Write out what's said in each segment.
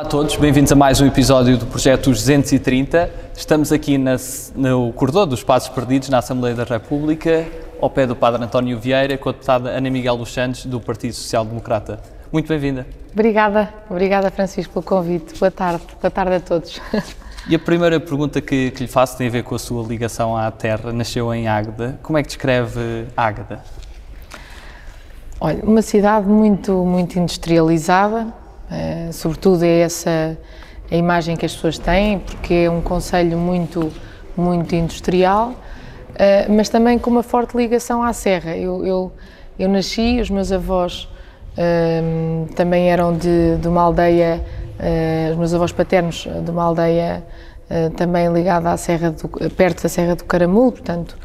Olá a todos, bem-vindos a mais um episódio do Projeto 230. Estamos aqui na, no corredor dos Passos Perdidos, na Assembleia da República, ao pé do Padre António Vieira, com a deputada Ana Miguel dos Santos, do Partido Social Democrata. Muito bem-vinda. Obrigada, obrigada Francisco pelo convite. Boa tarde, boa tarde a todos. E a primeira pergunta que, que lhe faço tem a ver com a sua ligação à terra. Nasceu em Águeda. Como é que descreve Águeda? Olha, uma cidade muito, muito industrializada, uh, sobretudo é essa a imagem que as pessoas têm, porque é um conselho muito, muito industrial, uh, mas também com uma forte ligação à serra. Eu, eu, eu nasci, os meus avós uh, também eram de, de uma aldeia, os meus avós paternos de uma aldeia também ligada à serra do, perto da Serra do Caramulo, portanto,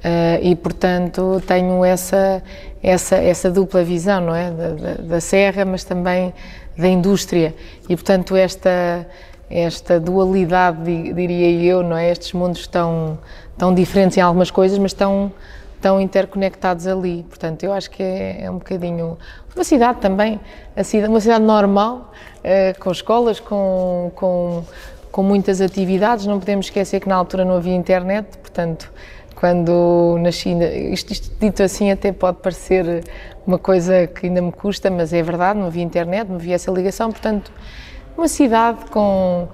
Uh, e portanto tenho essa essa essa dupla visão não é da, da, da, serra mas também da indústria. E portanto esta esta dualidade diria eu não é? Estes mundos estão tão diferentes em algumas coisas mas estão tão interconectados ali. Portanto eu acho que é, é um bocadinho uma cidade também cidade, uma cidade normal uh, com escolas com, com com muitas atividades. Não podemos esquecer que na altura não havia internet portanto quando nasci, isto, isto, dito assim até pode parecer uma coisa que ainda me custa, mas é verdade, não havia internet, não havia essa ligação, portanto, uma cidade com,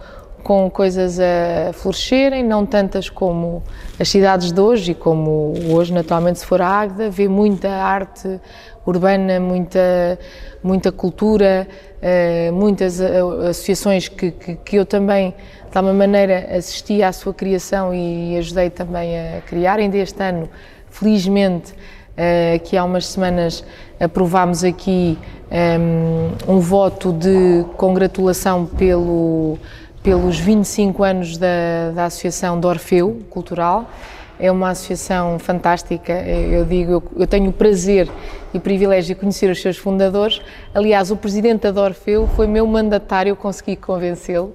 com coisas a florescerem, não tantas como as cidades de hoje e como hoje, naturalmente, se for a Águeda, vê muita arte urbana, muita, muita cultura, uh, muitas eh, associações que, que, que, eu também, de alguma maneira, assisti à sua criação e ajudei também a criar. Ainda este ano, felizmente, uh, que há umas semanas aprovámos aqui um, um voto de congratulação pelo, pelos 25 anos da, da Associação de Orfeu Cultural é uma associação fantástica. Eu digo, eu, tenho o prazer e o privilégio de conhecer os seus fundadores. Aliás, o presidente da Orfeu foi meu mandatário, eu consegui convencê-lo,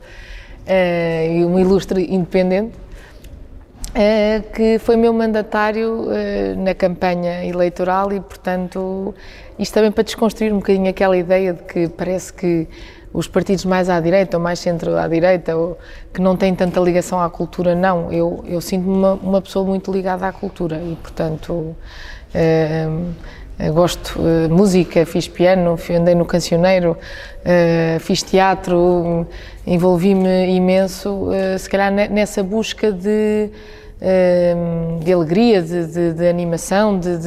uh, um ilustre independente, uh, que foi meu mandatário uh, na campanha eleitoral e, portanto, isto também para desconstruir um bocadinho aquela ideia de que parece que os partidos mais à direita ou mais centro à direita ou que não têm tanta ligação à cultura, não. Eu, eu sinto-me uma, uma, pessoa muito ligada à cultura e, portanto, eh, gosto de eh, música, fiz piano, andei no cancioneiro, eh, fiz teatro, envolvi-me imenso, se calhar nessa busca de de alegria, de, de, de animação, de,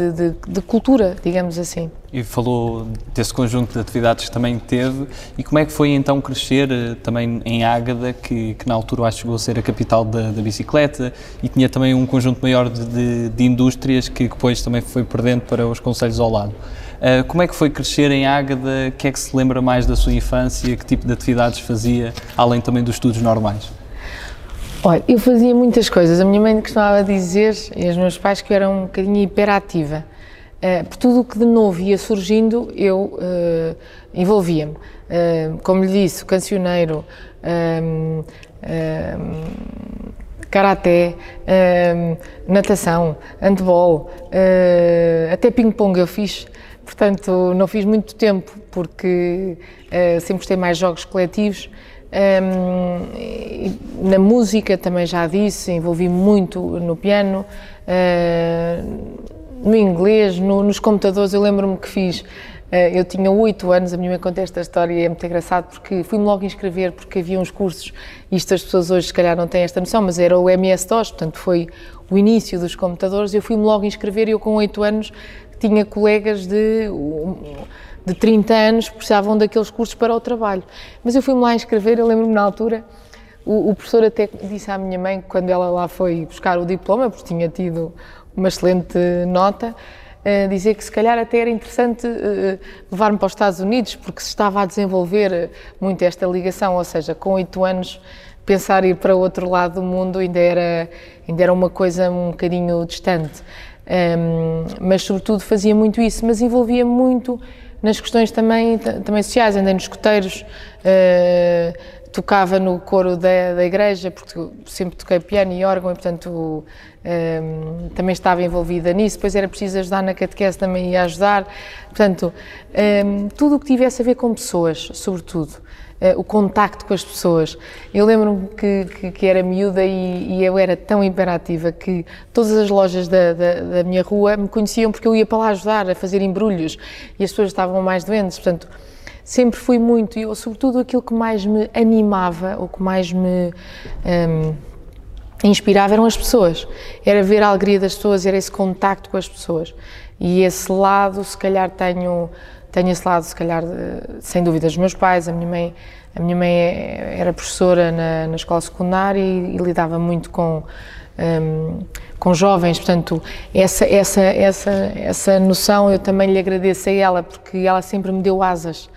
de, cultura, digamos assim. E falou desse conjunto de atividades que também teve, e como é que foi então crescer eh, também em Ágada, que, que na altura acho que chegou a ser a capital da, da bicicleta, e tinha também um conjunto maior de, indústrias que depois também foi perdendo para os conselhos ao lado. Uh, como é que foi crescer em Ágada? O que é que se lembra mais da sua infância? Que tipo de atividades fazia, além também dos estudos normais? Olha, eu fazia muitas coisas. A minha mãe costumava dizer, e os meus pais, que eu era um bocadinho hiperativa. Uh, por tudo o que de novo ia surgindo, eu uh, envolvia-me. Uh, como lhe disse, cancioneiro, um, um, karaté, um, natação, handball, até ping-pong eu fiz. Portanto, não fiz muito tempo, porque sempre gostei mais jogos coletivos. Um, na música também já disse, envolvi muito no piano, uh, no inglês, no, nos computadores. Eu lembro-me que fiz, uh, eu tinha oito anos, a minha mãe conta esta história e é muito engraçado porque fui-me logo inscrever porque havia uns cursos, isto as pessoas hoje se calhar não têm esta noção, mas era o MS-DOS, portanto foi o início dos computadores. Eu fui-me logo inscrever e eu com oito anos tinha colegas de de 30 anos precisavam daqueles cursos para o trabalho. Mas eu fui-me lá inscrever, eu lembro-me na altura, o, o, professor até disse à minha mãe, quando ela lá foi buscar o diploma, porque tinha tido uma excelente nota, uh, dizer que se calhar até era interessante uh, levar-me para os Estados Unidos, porque se estava a desenvolver muito esta ligação, ou seja, com oito anos pensar ir para o outro lado do mundo ainda era, ainda era uma coisa um bocadinho distante. Um, mas sobretudo fazia muito isso, mas envolvia muito nas questões também, também sociais, andei nos escoteiros, uh, tocava no coro da, da igreja, porque sempre toquei piano e órgão e, portanto, um, também estava envolvida nisso. Depois era preciso ajudar na catequese, também ia ajudar. Portanto, um, tudo o que tivesse a ver com pessoas, sobretudo. Uh, o contacto com as pessoas. Eu lembro-me que, que, que, era miúda e, e, eu era tão imperativa que todas as lojas da, da, da, minha rua me conheciam porque eu ia para lá ajudar a fazer embrulhos e as pessoas estavam mais doentes. Portanto, sempre fui muito, e sobretudo aquilo que mais me animava, ou que mais me um, inspirava eram as pessoas. Era ver a alegria das pessoas, era esse contacto com as pessoas. E esse lado, se calhar tenho, tenho esse lado, se calhar, sem dúvida, dos meus pais, a minha mãe, a minha mãe era professora na, na escola secundária e, e lidava muito com um, com jovens, portanto, essa, essa, essa, essa noção eu também lhe agradeço a ela, porque ela sempre me deu asas.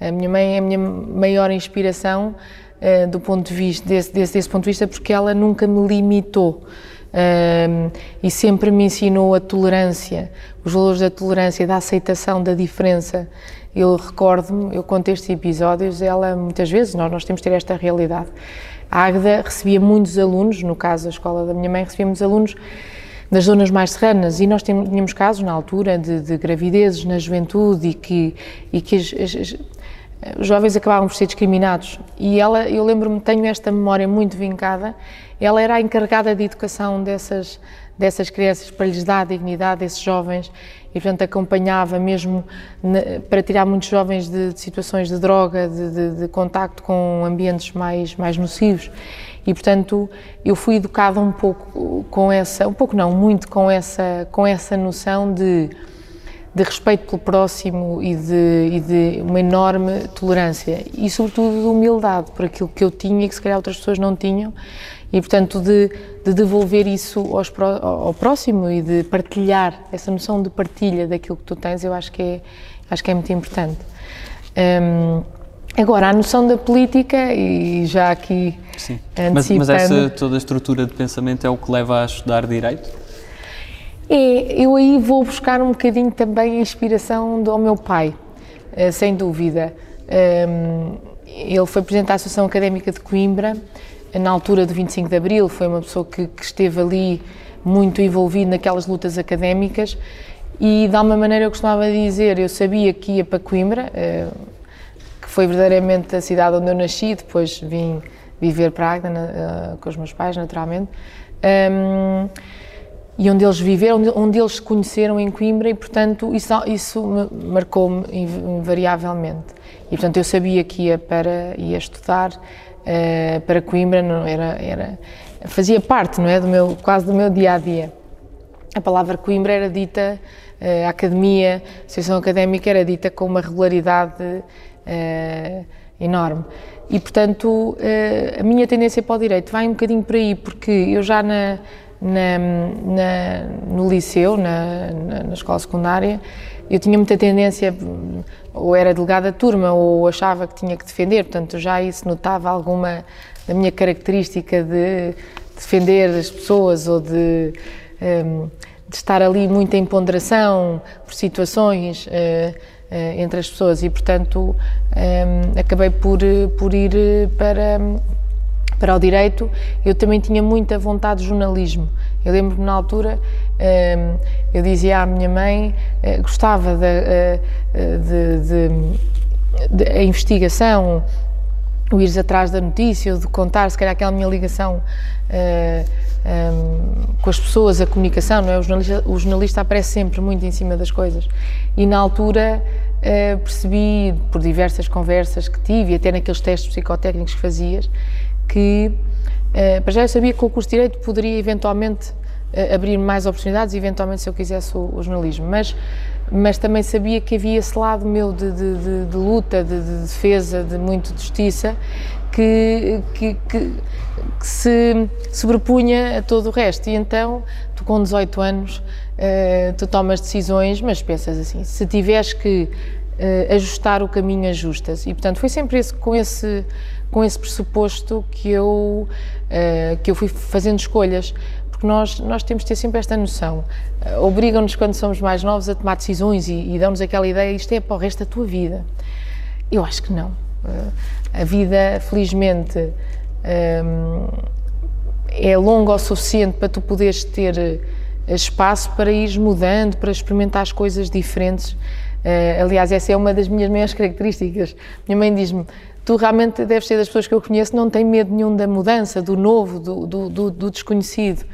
A minha mãe é a minha maior inspiração uh, do ponto de vista, desse, desse, desse, ponto de vista, porque ela nunca me limitou. Uh, e sempre me ensinou a tolerância, os valores da tolerância, da aceitação da diferença. Eu recordo-me, eu conto estes episódios, ela muitas vezes, nós, nós temos de ter esta realidade. A Águeda recebia muitos alunos, no caso a escola da minha mãe recebia muitos alunos das zonas mais serranas e nós tínhamos casos na altura de, de gravidezes na juventude e que, e que as, as, os jovens acabavam por ser discriminados. E ela, eu lembro-me, tenho esta memória muito vincada, ela era a encarregada de educação dessas, dessas crianças, para lhes dar dignidade a esses jovens, e portanto acompanhava mesmo para tirar muitos jovens de, de situações de droga, de, de, de, contacto com ambientes mais, mais nocivos. E portanto eu fui educada um pouco com essa, um pouco não, muito com essa, com essa noção de de respeito pelo próximo e de, e de, uma enorme tolerância e, sobretudo, de humildade por aquilo que eu tinha e que se calhar outras pessoas não tinham e, portanto, de, de devolver isso ao próximo e de partilhar, essa noção de partilha daquilo que tu tens, eu acho que é, acho que é muito importante. Um, Agora, a noção da política, e já aqui Sim. Mas, mas essa toda a estrutura de pensamento é o que leva a estudar Direito? É, eu aí vou buscar um bocadinho também a inspiração do meu pai, eh, sem dúvida. Ehm, ele foi presidente da Associação Académica de Coimbra, na altura do 25 de Abril, foi uma pessoa que, que esteve ali muito envolvido naquelas lutas académicas e, de alguma maneira, eu costumava dizer, eu sabia que ia para Coimbra, eh, que foi verdadeiramente a cidade onde eu nasci, depois vim viver para Agda eh, com os meus pais, naturalmente. Ehm, e onde eles viveram, onde eles se conheceram em Coimbra e, portanto, isso, isso marcou-me invariavelmente. E, portanto, eu sabia que ia para ia estudar uh, para Coimbra, não era, era fazia parte, não é, do meu quase do meu dia a dia. A palavra Coimbra era dita, uh, a academia, a associação académica era dita com uma regularidade uh, enorme. E, portanto, a minha tendência para o direito vai um bocadinho por aí, porque eu já na na, na, no liceu, na, na, escola secundária, eu tinha muita tendência, ou era delegada de turma, ou achava que tinha que defender, portanto já isso notava alguma da minha característica de defender as pessoas ou de, um, de estar ali muito em ponderação por situações uh, uh, entre as pessoas. E, portanto, um, acabei por, por ir para para o direito, eu também tinha muita vontade de jornalismo. Eu lembro-me na altura, ehm, eu dizia à minha mãe, eh, gostava eh, de, de, de, de a investigação, o ires atrás da notícia, de contar, se calhar, aquela minha ligação um, com as pessoas, a comunicação, não é? O jornalista, o jornalista, aparece sempre muito em cima das coisas. E na altura percebi, por diversas conversas que tive, e até naqueles testes psicotécnicos que fazias, que, uh, para já eu sabia que o curso de Direito poderia eventualmente uh, abrir mais oportunidades, eventualmente se eu quisesse o, o, jornalismo, mas, mas também sabia que havia esse lado meu de, de, de, de luta, de, defesa, de muito justiça, que, que, que, que, se sobrepunha a todo o resto. E então, tu com 18 anos, uh, tu tomas decisões, mas pensas assim, se tiveres que ajustar o caminho, ajustas. E, portanto, foi sempre esse, com esse com esse pressuposto que eu, uh, que eu fui fazendo escolhas, porque nós, nós temos de ter sempre esta noção. Uh, Obrigam-nos, quando somos mais novos, a tomar decisões e, e dão-nos aquela ideia, isto é para o resto da tua vida. Eu acho que não. A vida, felizmente, é longa o suficiente para tu poderes ter espaço para ir mudando, para experimentar as coisas diferentes. Uh, aliás, essa é uma das minhas maiores características. Minha mãe diz-me: tu realmente deves ser das pessoas que eu conheço, não tem medo nenhum da mudança, do novo, do, do, do, do desconhecido.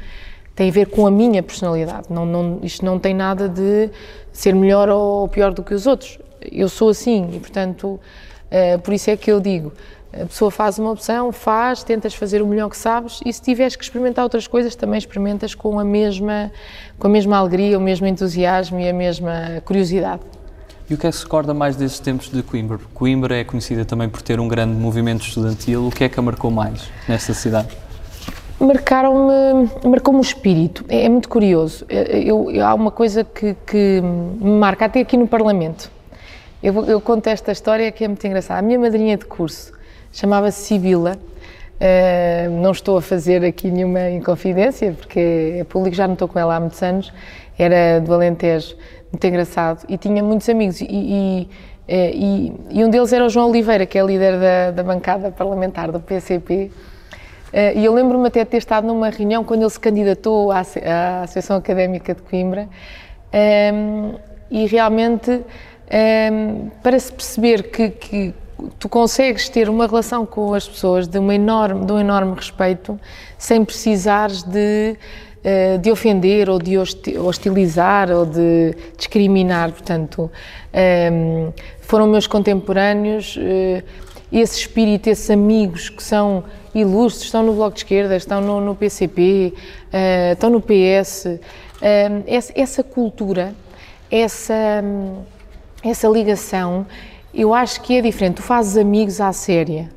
Tem a ver com a minha personalidade. Não, não, isto não tem nada de ser melhor ou pior do que os outros. Eu sou assim e, portanto, uh, por isso é que eu digo: a pessoa faz uma opção, faz, tentas fazer o melhor que sabes e se tiveres que experimentar outras coisas, também experimentas com a mesma, com a mesma alegria, o mesmo entusiasmo e a mesma curiosidade. E o que é que se recorda mais desses tempos de Coimbra? Coimbra é conhecida também por ter um grande movimento estudantil. O que é que a marcou mais nesta cidade? Marcaram-me, marcou-me o espírito. É, é muito curioso. Eu, eu, há uma coisa que, que, me marca, até aqui no Parlamento. Eu, eu conto esta história que é muito engraçada. A minha madrinha de curso chamava-se Sibila. Uh, não estou a fazer aqui nenhuma inconfidência, porque é público, já não estou com ela há muitos anos. Era do Alentejo, muito engraçado, e tinha muitos amigos. E, e, e, e um deles era o João Oliveira, que é líder da, da bancada parlamentar do PCP. Eh, e eu lembro-me até de ter estado numa reunião quando ele se candidatou à, à Associação Académica de Coimbra. Ehm, e realmente, ehm, para se perceber que, que tu consegues ter uma relação com as pessoas de, uma enorme, de um enorme respeito sem precisares de, de ofender ou de hostilizar ou de discriminar. Portanto, ehm, foram meus contemporâneos, eh, esse espírito, esses amigos que são ilustres, estão no Bloco de Esquerda, estão no, PCP, eh, estão no PS. Essa cultura, essa, essa ligação eu acho que é diferente. Tu fazes amigos à séria.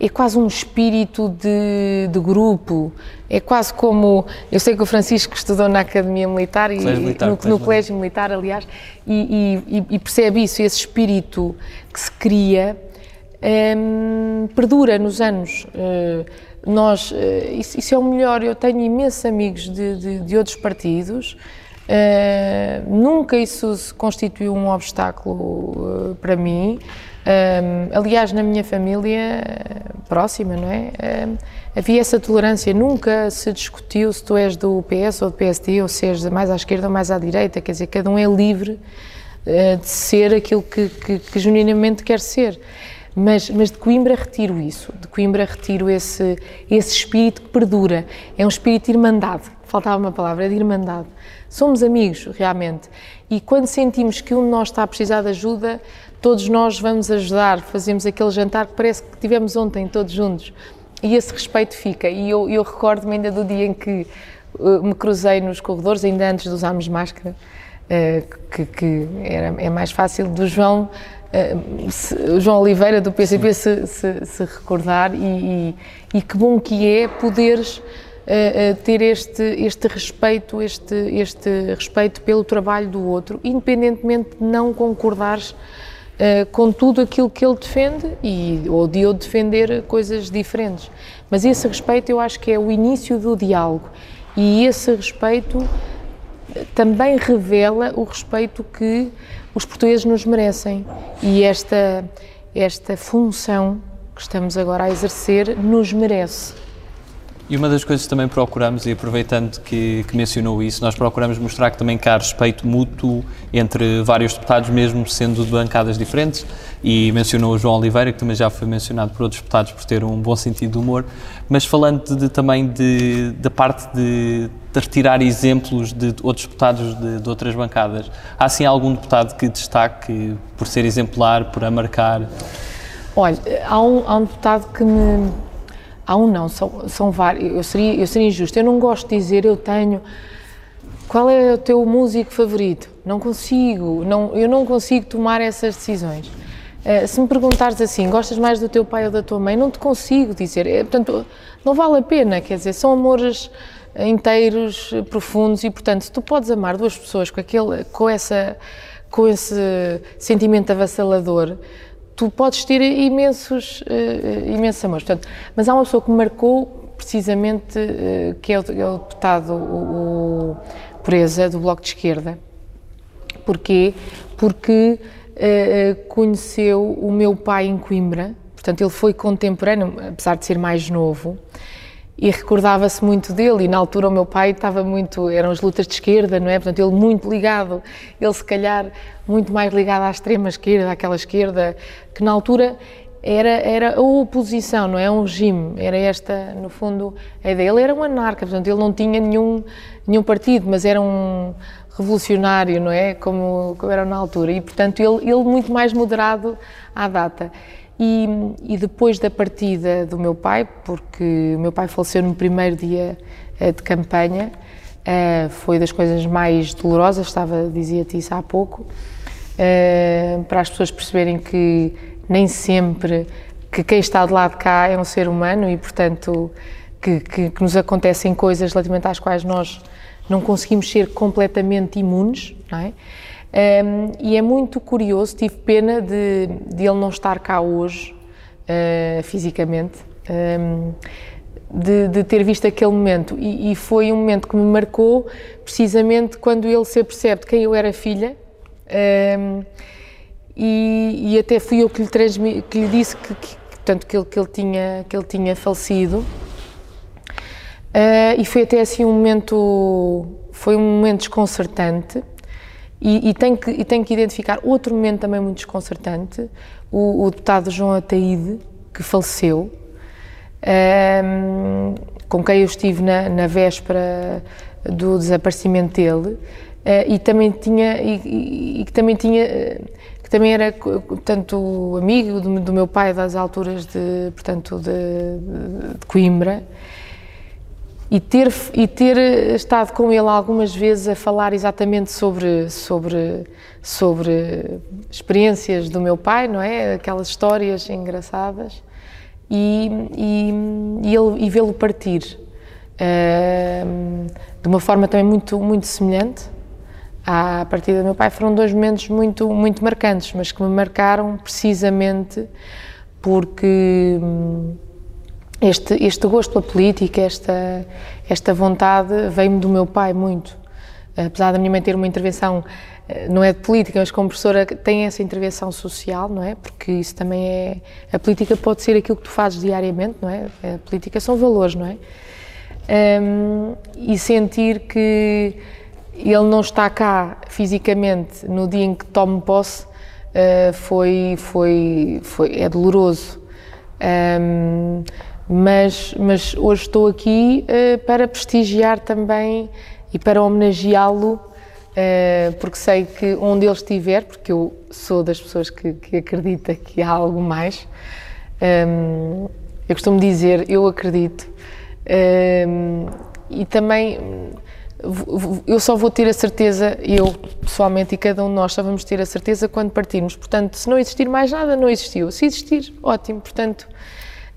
É quase um espírito de, de grupo. É quase como. Eu sei que o Francisco estudou na Academia Militar e militar, no, no Colégio Militar, aliás, e, e, e, percebe isso, esse espírito que se cria. Um, perdura nos anos. Uh, nós, uh, isso, isso, é o melhor. Eu tenho imensos amigos de, de, de outros partidos Uh, nunca isso se constituiu um obstáculo para mim. Uh, aliás, na minha família próxima, não é? havia essa tolerância. Nunca se discutiu se tu és do PS ou do PSD, ou se és mais à esquerda ou mais à direita. Quer dizer, cada um é livre de ser aquilo que, que, que genuinamente quer ser. Mas, mas, de Coimbra retiro isso, de Coimbra retiro esse, esse espírito que perdura. É um espírito de irmandade, faltava uma palavra, de irmandade. Somos amigos, realmente. E quando sentimos que um de nós está a precisar de ajuda, todos nós vamos ajudar, fazemos aquele jantar que parece que tivemos ontem, todos juntos. E esse respeito fica. E eu, eu recordo-me ainda do dia em que uh, me cruzei nos corredores, ainda antes de usarmos máscara, uh, que, que era, é mais fácil, do João. Uh, se, João Oliveira do PCP se, se, se, recordar e, e, e que bom que é poderes ter este, este respeito, este, este respeito pelo trabalho do outro, independentemente de não concordares uh, com tudo aquilo que ele defende e, ou de eu defender coisas diferentes. Mas esse respeito eu acho que é o início do diálogo e esse respeito também revela o respeito que os portugueses nos merecem e esta, esta função que estamos agora a exercer nos merece. E uma das coisas que também procuramos, e aproveitando que, que, mencionou isso, nós procuramos mostrar que também há respeito mútuo entre vários deputados, mesmo sendo de bancadas diferentes, e mencionou o João Oliveira, que também já foi mencionado por outros deputados por ter um bom sentido de humor, mas falando de, também de, da parte de, de, retirar exemplos de outros deputados de, de outras bancadas, há assim algum deputado que destaque por ser exemplar, por a marcar? Olha, há um, há um deputado que me Há um não, são, são vários. Eu seria, eu seria injusto. Eu não gosto de dizer eu tenho. Qual é o teu músico favorito? Não consigo, não, eu não consigo tomar essas decisões. Uh, se me perguntares assim, gostas mais do teu pai ou da tua mãe, não te consigo dizer. É, portanto, não vale a pena, quer dizer, são amores inteiros, profundos e, portanto, se tu podes amar duas pessoas com, aquele, com, essa, com esse sentimento avassalador, tu podes ter imensos, uh, imensos amores. Portanto, mas há uma pessoa que marcou precisamente, uh, que é o, é o deputado o, o Pureza, do Bloco de Esquerda. Porquê? Porque conheceu o meu pai em Coimbra, portanto ele foi contemporâneo, apesar de ser mais novo, e recordava-se muito dele e na altura o meu pai estava muito, eram as lutas de esquerda, não é? Portanto, ele muito ligado, ele se calhar muito mais ligado à extrema esquerda, àquela esquerda que na altura era, era a oposição, não é? Um regime, era esta, no fundo, a ideia. Ele era um anarca, portanto, ele não tinha nenhum, nenhum partido, mas era um revolucionário, não é? Como, como era na altura. E, portanto, ele, ele muito mais moderado à data. E, e, depois da partida do meu pai, porque o meu pai faleceu no primeiro dia uh, de campanha, uh, foi das coisas mais dolorosas, estava, dizia-te isso há pouco, uh, para as pessoas perceberem que nem sempre que quem está de lado de cá é um ser humano e, portanto, que, que, que nos acontecem coisas relativamente às quais nós não conseguimos ser completamente imunes, não é? Um, e é muito curioso, tive pena de, de ele não estar cá hoje, uh, fisicamente, um, de, de, ter visto aquele momento. E, e, foi um momento que me marcou, precisamente quando ele se apercebe de quem eu era filha. Um, e, e, até fui eu que lhe, transmi, que lhe disse que, que, portanto, que, ele, que, ele tinha, que ele tinha falecido. Uh, e foi até assim um momento, foi um momento desconcertante. E, e, tenho que, e que identificar outro momento também muito desconcertante, o, o deputado João Ataíde, que faleceu, um, com quem eu estive na, na véspera do desaparecimento dele, uh, e também tinha, e, e, que também tinha, que também era, portanto, amigo do, do meu pai das alturas de, portanto, de, de Coimbra, e ter, e ter estado com ele algumas vezes a falar exatamente sobre, sobre, sobre experiências do meu pai, não é? Aquelas histórias engraçadas e, e, e, ele, e vê-lo partir uh, de uma forma também muito, muito semelhante à partida do meu pai. Foram dois momentos muito, muito marcantes, mas que me marcaram precisamente porque. Hum, este, este gosto pela política, esta, esta vontade, veio-me do meu pai muito. Apesar da minha mãe ter uma intervenção, eh, não é de política, mas como professora tem essa intervenção social, não é? Porque isso também é. A política pode ser aquilo que tu fazes diariamente, não é? A política são valores, não é? Um, e sentir que ele não está cá fisicamente no dia em que tomo posse uh, foi, foi, foi, é doloroso. Um, mas, mas hoje estou aqui uh, para prestigiar também e para homenageá-lo, uh, porque sei que onde ele estiver, porque eu sou das pessoas que, que acredita que há algo mais, um, ehm, eu costumo dizer, eu acredito, um, ehm, e também eu só vou ter a certeza, eu pessoalmente e cada um de nós só vamos ter a certeza quando partirmos. Portanto, se não existir mais nada, não existiu. Se existir, ótimo. Portanto,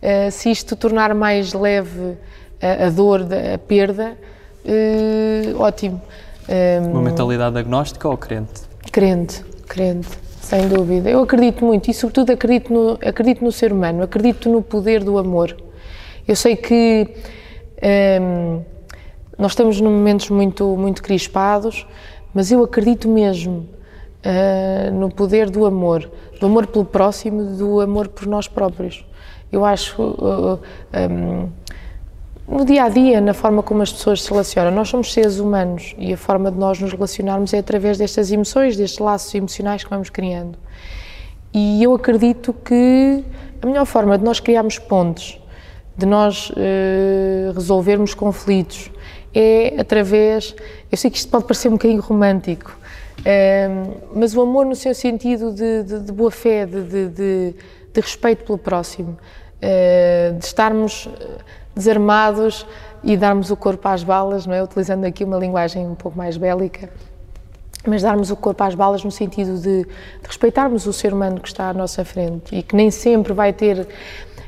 uh, se isto tornar mais leve a, a dor, a perda, uh, ótimo. Um, Uma mentalidade agnóstica ou crente? Crente, crente, sem dúvida. Eu acredito muito e, sobretudo, acredito no, acredito no ser humano, acredito no poder do amor. Eu sei que um, nós estamos num momentos muito, muito crispados, mas eu acredito mesmo uh, no poder do amor, do amor pelo próximo, do amor por nós próprios. Eu acho, uh, um, no dia a dia, na forma como as pessoas se relacionam, nós somos seres humanos e a forma de nós nos relacionarmos é através destas emoções, destes laços emocionais que vamos criando. E eu acredito que a melhor forma de nós criarmos pontes, de nós uh, resolvermos conflitos, é através. Eu sei que isto pode parecer um bocadinho romântico, uh, mas o amor no seu sentido de, de, de boa fé, de, de respeito pelo próximo. Eh, de estarmos desarmados e darmos o corpo às balas, não é? Utilizando aqui uma linguagem um pouco mais bélica, mas darmos o corpo às balas no sentido de, de respeitarmos o ser humano que está à nossa frente e que nem sempre vai ter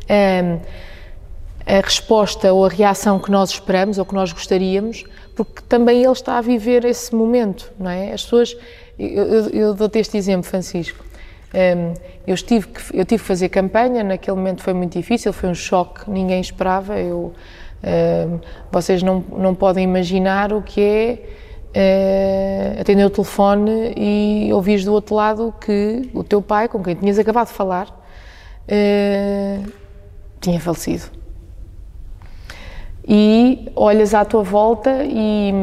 ehm, a resposta ou a reação que nós esperamos ou que nós gostaríamos, porque também ele está a viver esse momento, não é? As pessoas, eu, eu, eu dou-te este exemplo, Francisco. Um, eu, tive que, eu tive que fazer campanha, naquele momento foi muito difícil, foi um choque, ninguém esperava. Eu, um, vocês não, não podem imaginar o que é uh, atendeu o telefone e ouvis do outro lado que o teu pai, com quem tinhas acabado de falar, uh, tinha falecido. E olhas à tua volta e,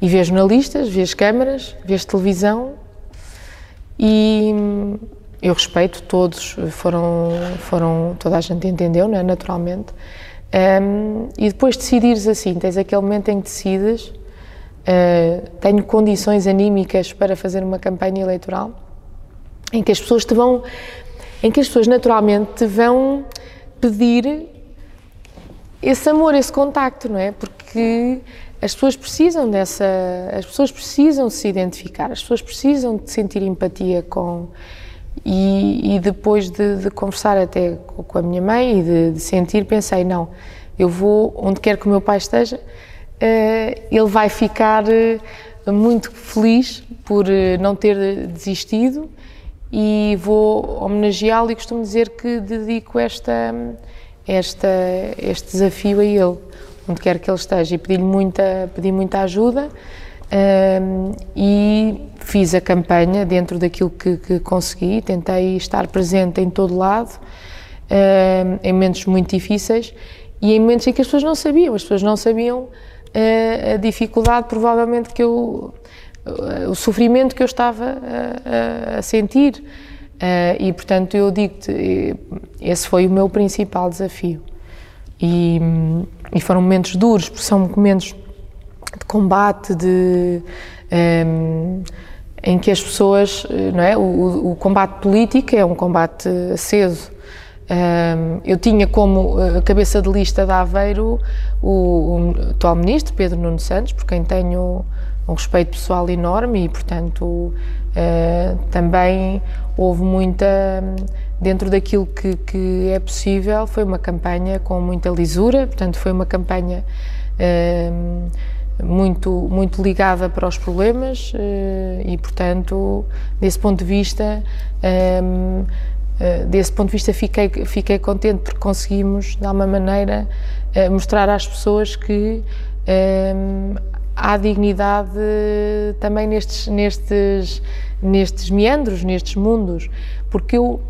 e vês jornalistas, vês câmaras, vês televisão e eu respeito todos, foram, foram toda a gente entendeu, né, naturalmente. Um, e depois decidires assim, tens aquele momento em que decides Uh, tenho condições anímicas para fazer uma campanha eleitoral em que as pessoas te vão, em que as pessoas naturalmente te vão pedir esse amor, esse contacto, não é? Porque as pessoas precisam dessa, as pessoas precisam se identificar, as pessoas precisam de sentir empatia com e, e depois de, de, conversar até com a minha mãe e de, de sentir, pensei não, eu vou onde quer que o meu pai esteja eh, ele vai ficar eh, muito feliz por eh, não ter desistido e vou homenageá-lo e costumo dizer que dedico esta, esta, este desafio a ele, onde quer que ele esteja. E pedi-lhe muita, pedi muita ajuda um, e fiz a campanha dentro daquilo que, que, consegui, tentei estar presente em todo lado, um, em momentos muito difíceis e em momentos em que as pessoas não sabiam, as pessoas não sabiam a, a dificuldade, provavelmente, que eu. o sofrimento que eu estava a, a sentir. Uh, e portanto eu digo-te, esse foi o meu principal desafio. E, e, foram momentos duros, porque são momentos de combate, de, um, em que as pessoas, não é? O, o, combate político é um combate aceso eu tinha como eh, cabeça de lista de Aveiro o, o atual ministro, Pedro Nuno Santos, por quem tenho um respeito pessoal enorme e, portanto, uh, também houve muita. Dentro daquilo que, que, é possível, foi uma campanha com muita lisura, portanto, foi uma campanha uh, muito, muito ligada para os problemas uh, e, portanto, desse ponto de vista. Eh, desse ponto de vista fiquei, fiquei contente porque conseguimos, de alguma maneira, mostrar às pessoas que um, eh, há dignidade também nestes, nestes, nestes meandros, nestes mundos, porque eu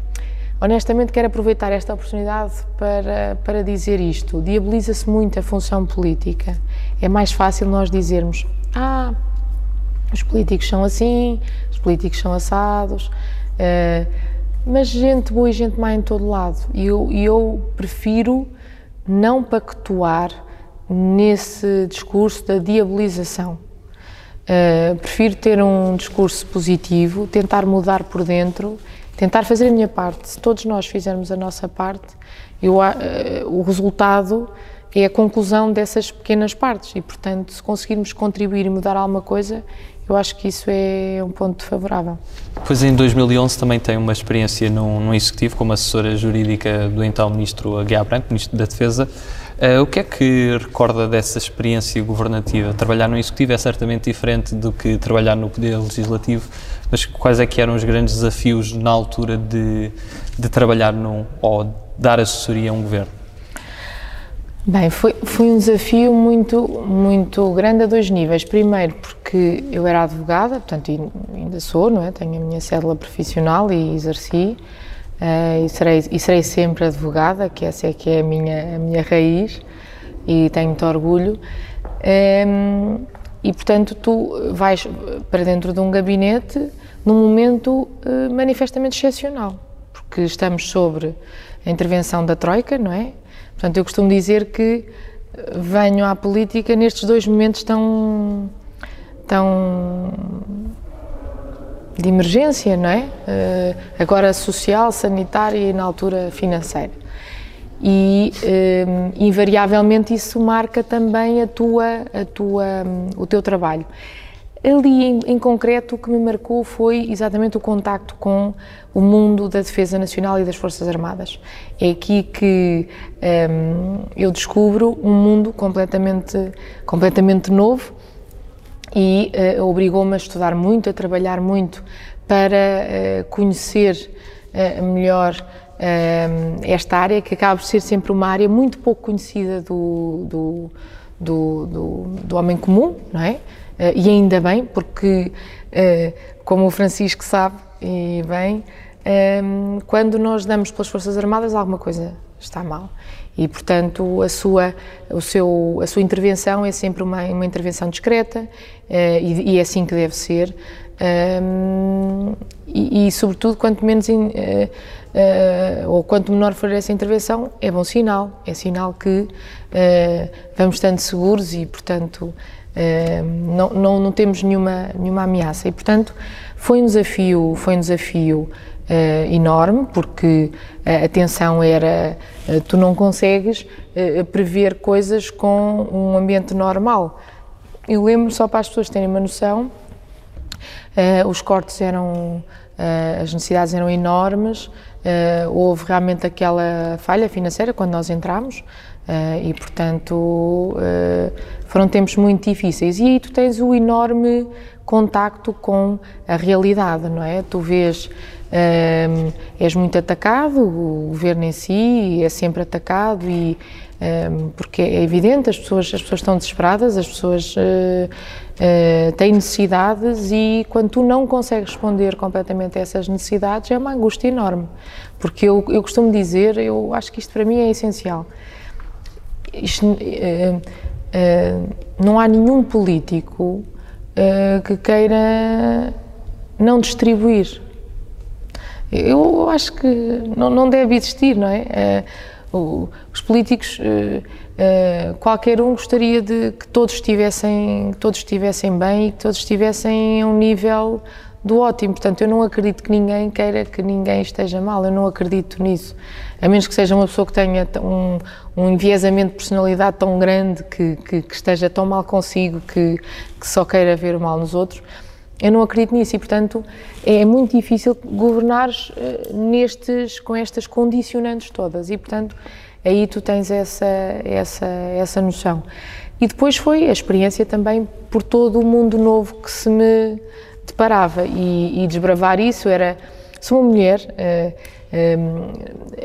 honestamente quero aproveitar esta oportunidade para, para dizer isto. Diaboliza-se muito a função política. É mais fácil nós dizermos, ah, os políticos são assim, os políticos são assados, uh, mas gente boa e gente má em todo lado. E eu, eu prefiro não pactuar nesse discurso da diabolização. Uh, prefiro ter um discurso positivo, tentar mudar por dentro, tentar fazer a minha parte. Se todos nós fizermos a nossa parte, eu, uh, o resultado é a conclusão dessas pequenas partes e, portanto, se conseguirmos contribuir e mudar alguma coisa, eu acho que isso é um ponto favorável. Pois em 2011 também tem uma experiência num, num executivo como assessora jurídica do então ministro Aguiar Branco, ministro da Defesa. Uh, o que é que recorda dessa experiência governativa? Trabalhar no executivo é certamente diferente do que trabalhar no poder legislativo, mas quais é que eram os grandes desafios na altura de, de trabalhar num, ou dar assessoria a um governo? Bem, foi, foi um desafio muito, muito grande a dois níveis. Primeiro, porque eu era advogada, portanto, ainda sou, não é? Tenho a minha cédula profissional e exerci, uh, e, serei, e serei sempre advogada, que essa é que é a minha, a minha raiz, e tenho muito orgulho. Um, ehm, e, portanto, tu vais para dentro de um gabinete num momento uh, manifestamente excepcional, porque estamos sobre a intervenção da Troika, não é? Portanto, eu costumo dizer que venho à política nestes dois momentos tão, tão de emergência, não é? Uh, agora social, sanitária e na altura financeira. E uh, invariavelmente isso marca também a tua, a tua, o teu trabalho. Ali, em, em, concreto, o que me marcou foi exatamente o contacto com o mundo da Defesa Nacional e das Forças Armadas. É aqui que um, eu descubro um mundo completamente, completamente novo e uh, obrigou-me a estudar muito, a trabalhar muito para uh, conhecer uh, melhor esta área, que acaba por ser sempre uma área muito pouco conhecida do, do, do, do, do homem comum, não é? e ainda bem, porque, como o Francisco sabe, e bem, quando nós damos pelas Forças Armadas, alguma coisa está mal. E, portanto, a sua, o seu, a sua intervenção é sempre uma, uma intervenção discreta uh, e, e, é assim que deve ser. Um, e, e, sobretudo, quanto menos in, uh, uh, ou quanto menor for essa intervenção, é bom sinal. É sinal que vamos estando seguros e, portanto, não, não, não, temos nenhuma, nenhuma ameaça. E, portanto, foi um desafio, foi um desafio uh, enorme, porque a tensão era uh, tu não consegues uh, prever coisas com um ambiente normal. Eu lembro, só para as pessoas terem uma noção, os cortes eram, as necessidades eram enormes, houve realmente aquela falha financeira quando nós entramos, e, portanto, foram tempos muito difíceis. E aí tu tens o enorme contacto com a realidade, não é? Tu vês um, és muito atacado, o governo em si é sempre atacado e um, porque é evidente, as pessoas, as pessoas estão desesperadas, as pessoas uh, uh, têm necessidades e quando tu não consegues responder completamente a essas necessidades é uma angústia enorme, porque eu, eu costumo dizer, eu acho que isto para mim é essencial, isto, uh, não há nenhum político que queira não distribuir eu acho que não, não deve existir, não é? Uh, os políticos, uh, uh, qualquer um gostaria de que todos estivessem, que todos estivessem bem e que todos estivessem a um nível do ótimo. Portanto, eu não acredito que ninguém queira que ninguém esteja mal, eu não acredito nisso. A menos que seja uma pessoa que tenha um, um enviesamento de personalidade tão grande que, que, que esteja tão mal consigo que, que só queira ver mal nos outros. Eu não acredito nisso e, portanto, é muito difícil governar uh, nestes, com estas condicionantes todas e, portanto, aí tu tens essa, essa, essa noção. E depois foi a experiência também por todo o mundo novo que se me deparava e, e desbravar isso era, sou uma mulher uh, um,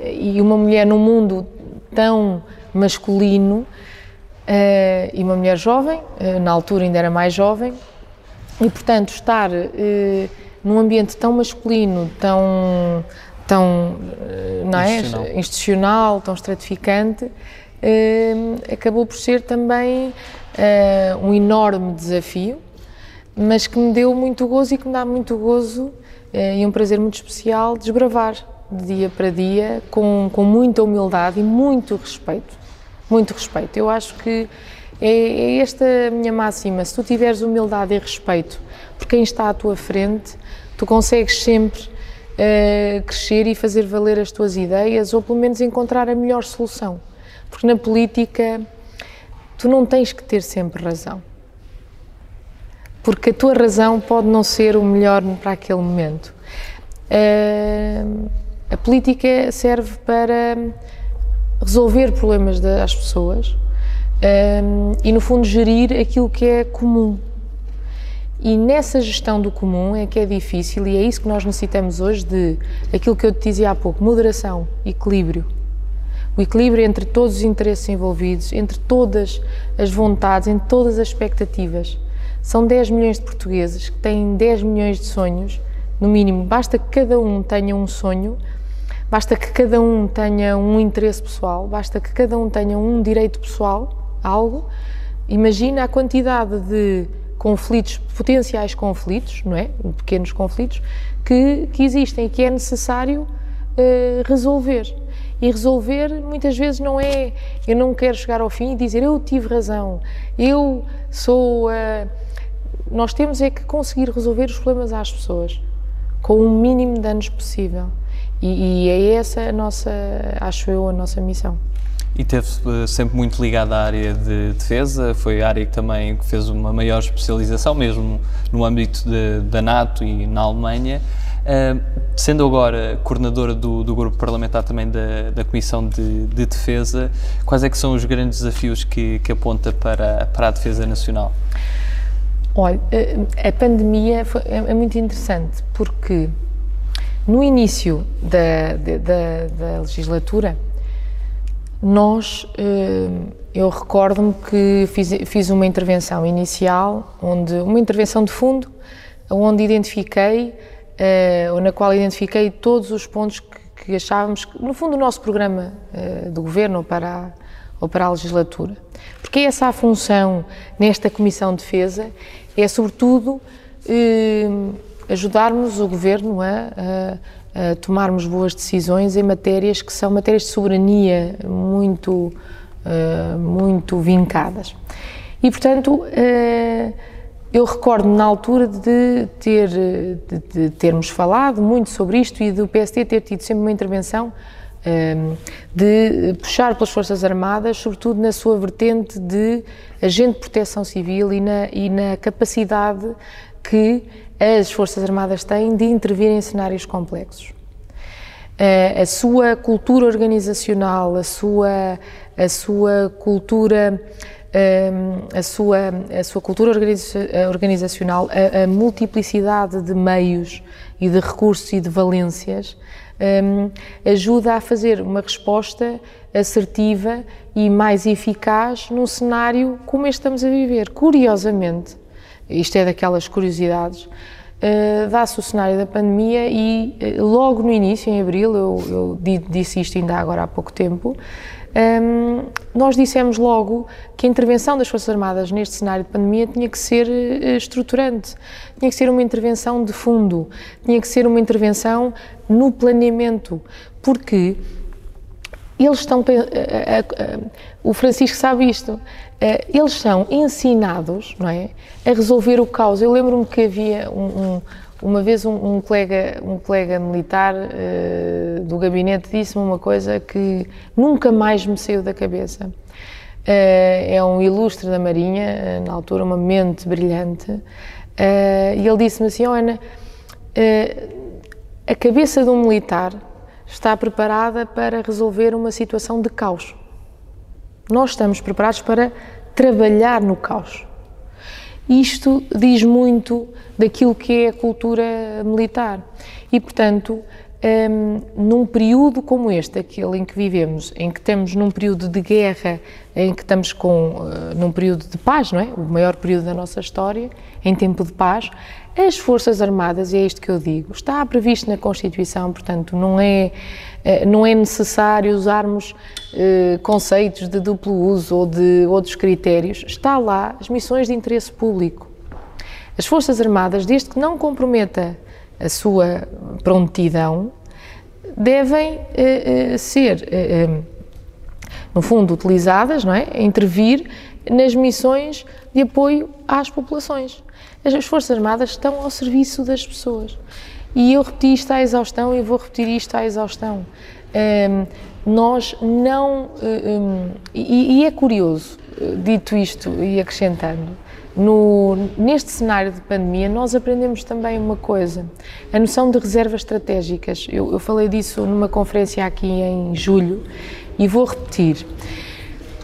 e uma mulher num mundo tão masculino uh, e uma mulher jovem, na altura ainda era mais jovem, e, portanto, estar eh, num ambiente tão masculino, tão, tão eh, não é? institucional. institucional, tão estratificante, eh, acabou por ser também eh, um enorme desafio, mas que me deu muito gozo e que me dá muito gozo eh, e um prazer muito especial desbravar de dia para dia com, com muita humildade e muito respeito. Muito respeito. Eu acho que é, é esta a minha máxima. Se tu tiveres humildade e respeito por quem está à tua frente, tu consegues sempre uh, crescer e fazer valer as tuas ideias ou pelo menos encontrar a melhor solução. Porque na política tu não tens que ter sempre razão. Porque a tua razão pode não ser o melhor para aquele momento. Uh, a política serve para resolver problemas das pessoas um, e, no fundo, gerir aquilo que é comum. E nessa gestão do comum é que é difícil e é isso que nós necessitamos hoje de aquilo que eu te dizia há pouco, moderação, equilíbrio. O equilíbrio entre todos os interesses envolvidos, entre todas as vontades, entre todas as expectativas. São 10 milhões de portugueses que têm 10 milhões de sonhos, no mínimo. Basta que cada um tenha um sonho, basta que cada um tenha um interesse pessoal, basta que cada um tenha um direito pessoal algo, imagina a quantidade de conflitos, potenciais conflitos, não é? Pequenos conflitos, que, que existem e que é necessário uh, resolver. E resolver muitas vezes não é eu não quero chegar ao fim e dizer eu tive razão, eu sou. Uh, nós temos é que conseguir resolver os problemas às pessoas com o mínimo de danos possível. E, e é essa a nossa, acho eu, a nossa missão. E teve eh, sempre muito ligado à área de defesa, foi a área que também fez uma maior especialização, mesmo no âmbito de, da NATO e na Alemanha. Uh, sendo agora coordenadora do, do, grupo parlamentar também da, da Comissão de, de, Defesa, quais é que são os grandes desafios que, que aponta para, para a defesa nacional? Olha, eh, a pandemia foi, é, é, muito interessante porque no início da, da, da legislatura nós, eh, eu recordo-me que fiz, fiz uma intervenção inicial, onde uma intervenção de fundo, onde identifiquei, eh, ou na qual identifiquei todos os pontos que, que achávamos, no fundo, o nosso programa eh, do governo para a, ou para a legislatura. Porque essa a função nesta Comissão de Defesa é, sobretudo, ajudarmos o governo a, a uh, tomarmos boas decisões em matérias que são matérias de soberania muito, uh, muito vincadas. E, portanto, uh, eu recordo na altura de, ter, de, de, termos falado muito sobre isto e do PSD ter tido sempre uma intervenção de puxar pelas Forças Armadas, sobretudo na sua vertente de agente de proteção civil e na, e na capacidade que as Forças Armadas têm de intervir em cenários complexos. A, sua cultura organizacional, a sua, a sua cultura a sua, a sua cultura organizacional, a, a, multiplicidade de meios e de recursos e de valências ajuda a fazer uma resposta assertiva e mais eficaz num cenário como este estamos a viver. Curiosamente, isto é daquelas curiosidades, uh, dá-se o cenário da pandemia e uh, logo no início, em abril, eu, eu, disse isto ainda agora há pouco tempo, um, nós dissemos logo que a intervenção das Forças Armadas neste cenário de pandemia tinha que ser uh, estruturante, tinha que ser uma intervenção de fundo, tinha que ser uma intervenção no planeamento, porque eles estão. o Francisco sabe isto. eles são ensinados não é, a resolver o caos. Eu lembro-me que havia um, um, uma vez um, um, colega, um colega militar uh, do gabinete disse-me uma coisa que nunca mais me saiu da cabeça. Uh, é um ilustre da Marinha, uh, na altura uma mente brilhante, e ele disse-me assim: oh, Ana, a cabeça de um militar está preparada para resolver uma situação de caos. Nós estamos preparados para trabalhar no caos. Isto diz muito daquilo que é a cultura militar. E, portanto, um, num período como este, aquele em que vivemos, em que estamos num período de guerra, em que estamos com, uh, num período de paz, não é? O maior período da nossa história, em tempo de paz, as Forças Armadas, e é isto que eu digo, está previsto na Constituição, portanto, não é, eh, não é necessário usarmos eh, conceitos de duplo uso ou de outros critérios. Está lá as missões de interesse público. As Forças Armadas, desde que não comprometa a sua prontidão, devem eh, ser, no fundo, utilizadas, não é? Intervir nas missões de apoio às populações. As Forças Armadas estão ao serviço das pessoas. E eu repeti isto à exaustão e vou repetir isto à exaustão. Um, nós não. Um, e, e, é curioso, dito isto e acrescentando, no, neste cenário de pandemia, nós aprendemos também uma coisa: a noção de reservas estratégicas. Eu, eu falei disso numa conferência aqui em julho e vou repetir.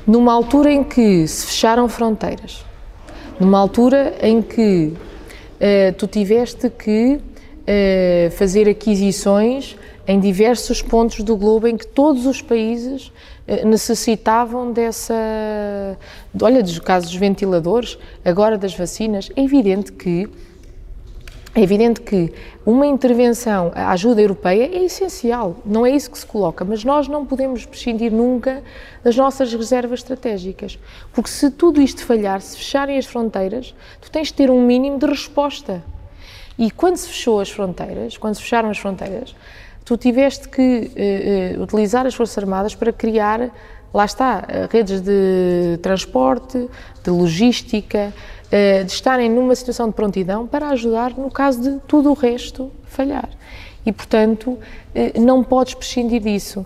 Numa altura em que se fecharam fronteiras, numa altura em que uh, tu tiveste que uh, fazer aquisições em diversos pontos do globo em que todos os países necessitavam dessa. Olha, dos casos dos ventiladores, agora das vacinas, é evidente que é evidente que uma intervenção, a ajuda europeia é essencial, não é isso que se coloca, mas nós não podemos prescindir nunca das nossas reservas estratégicas, porque se tudo isto falhar, se fecharem as fronteiras, tu tens de ter um mínimo de resposta. E quando se fechou as fronteiras, quando se fecharam as fronteiras, tu tiveste que uh, uh, utilizar as Forças Armadas para criar, lá está, redes de transporte, de logística, eh, de estarem numa situação de prontidão para ajudar no caso de tudo o resto falhar. E, portanto, eh, não podes prescindir disso.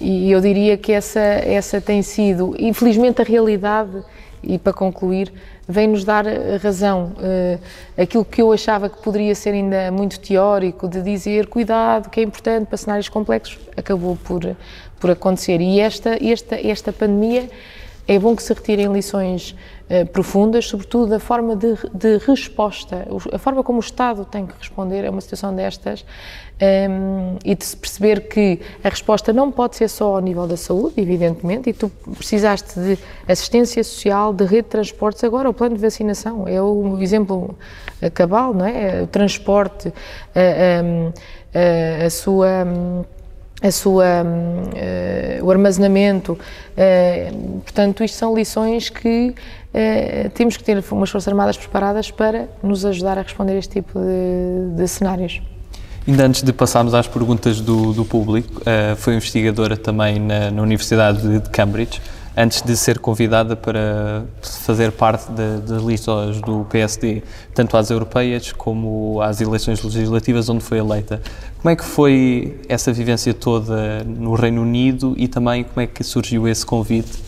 e eu diria que essa, essa tem sido, infelizmente, a realidade, e para concluir, vem-nos dar razão. Uh, aquilo que eu achava que poderia ser ainda muito teórico, de dizer cuidado, que é importante para cenários complexos, acabou por, por acontecer. E esta, esta, esta pandemia é bom que se retirem lições uh, profundas, sobretudo da forma de, de, resposta, a forma como o Estado tem que responder a uma situação destas um, ehm, e de se perceber que a resposta não pode ser só ao nível da saúde, evidentemente, e tu precisaste de assistência social, de rede de transportes, agora o plano de vacinação é o exemplo cabal, não é? O transporte, a, a, a sua a sua, uh, o armazenamento. Uh, portanto, isto são lições que uh, temos que ter umas Forças Armadas preparadas para nos ajudar a responder a este tipo de, de cenários. Ainda antes de passarmos às perguntas do, do público, foi investigadora também na, na Universidade de Cambridge antes de ser convidada para fazer parte das listas do PSD, tanto às europeias como às eleições legislativas onde foi eleita. Como é que foi essa vivência toda no Reino Unido e também como é que surgiu esse convite?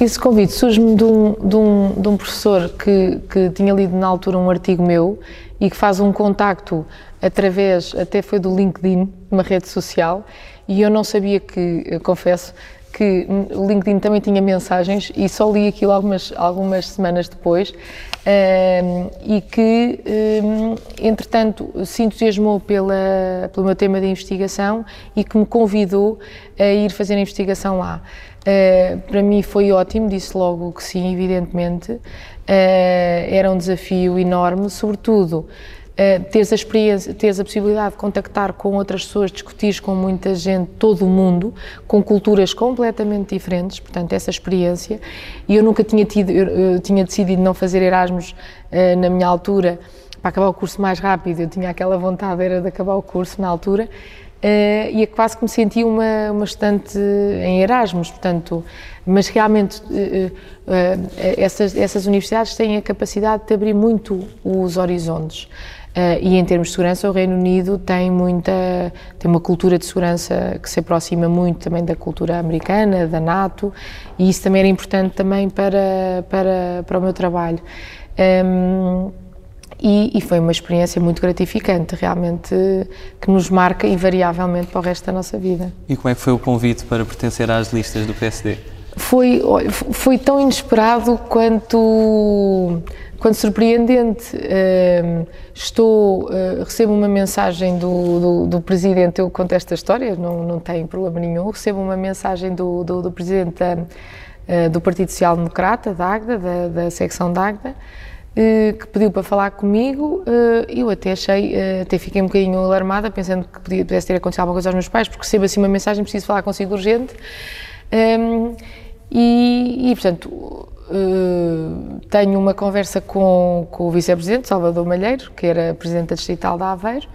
Esse convite surge-me de, um, de, um, de um, professor que, que tinha lido na altura um artigo meu e que faz um contacto através, até foi do LinkedIn, uma rede social, e eu não sabia que, confesso, que o LinkedIn também tinha mensagens e só li aquilo algumas, algumas semanas depois um, e que, um, entretanto, se entusiasmou pela, pelo meu tema de investigação e que me convidou a ir fazer a investigação lá. Uh, para mim foi ótimo, disse logo que sim, evidentemente. Uh, era um desafio enorme, sobretudo uh, teres a experiência, teres a possibilidade de contactar com outras pessoas, discutir com muita gente, todo o mundo, com culturas completamente diferentes, portanto, essa experiência. E eu nunca tinha tido, eu, eu tinha decidido não fazer Erasmus uh, na minha altura, para acabar o curso mais rápido, eu tinha aquela vontade era de acabar o curso na altura. Uh, e é quase que me senti uma, uma estudante em Erasmus, portanto, mas realmente uh, uh, essas, essas universidades têm a capacidade de abrir muito os horizontes. E em termos de segurança, o Reino Unido tem muita, tem uma cultura de segurança que se aproxima muito também da cultura americana, da NATO, e isso também era importante também para, para, para o meu trabalho. Um, ehm, e, e, foi uma experiência muito gratificante, realmente, que nos marca invariavelmente para o resto da nossa vida. E como é que foi o convite para pertencer às listas do PSD? Foi, foi tão inesperado quanto quando surpreendente, uh, estou, uh, recebo uma mensagem do, do, do, presidente, eu conto esta história, não, não tem problema nenhum, recebo uma mensagem do, do, do presidente da, uh, do Partido Social Democrata, da AGDA, da, da secção da AGDA, eh, que pediu para falar comigo, eu até achei, até fiquei um bocadinho alarmada, pensando que podia, pudesse ter acontecido alguma coisa aos meus pais, porque recebo assim uma mensagem, preciso falar consigo urgente, um, e, e, portanto, tenho uma conversa com, com o vice-presidente Salvador Malheiro, que era presidente da Distrital de Aveiro,